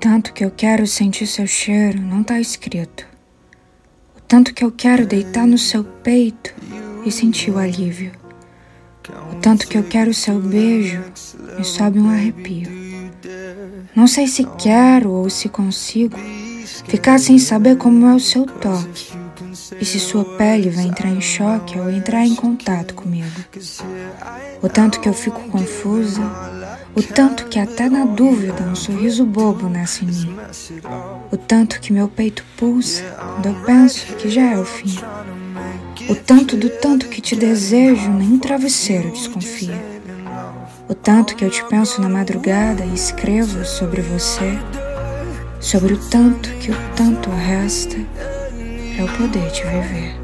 tanto que eu quero sentir seu cheiro não tá escrito. O tanto que eu quero deitar no seu peito e sentir o alívio. O tanto que eu quero seu beijo me sobe um arrepio. Não sei se quero ou se consigo ficar sem saber como é o seu toque e se sua pele vai entrar em choque ou entrar em contato comigo. O tanto que eu fico confusa, o tanto que até na dúvida um sorriso bobo nasce em mim. O tanto que meu peito pulsa quando eu penso que já é o fim. O tanto do tanto que te desejo, nem travesseiro desconfia. O tanto que eu te penso na madrugada e escrevo sobre você. Sobre o tanto que o tanto resta é o poder de viver.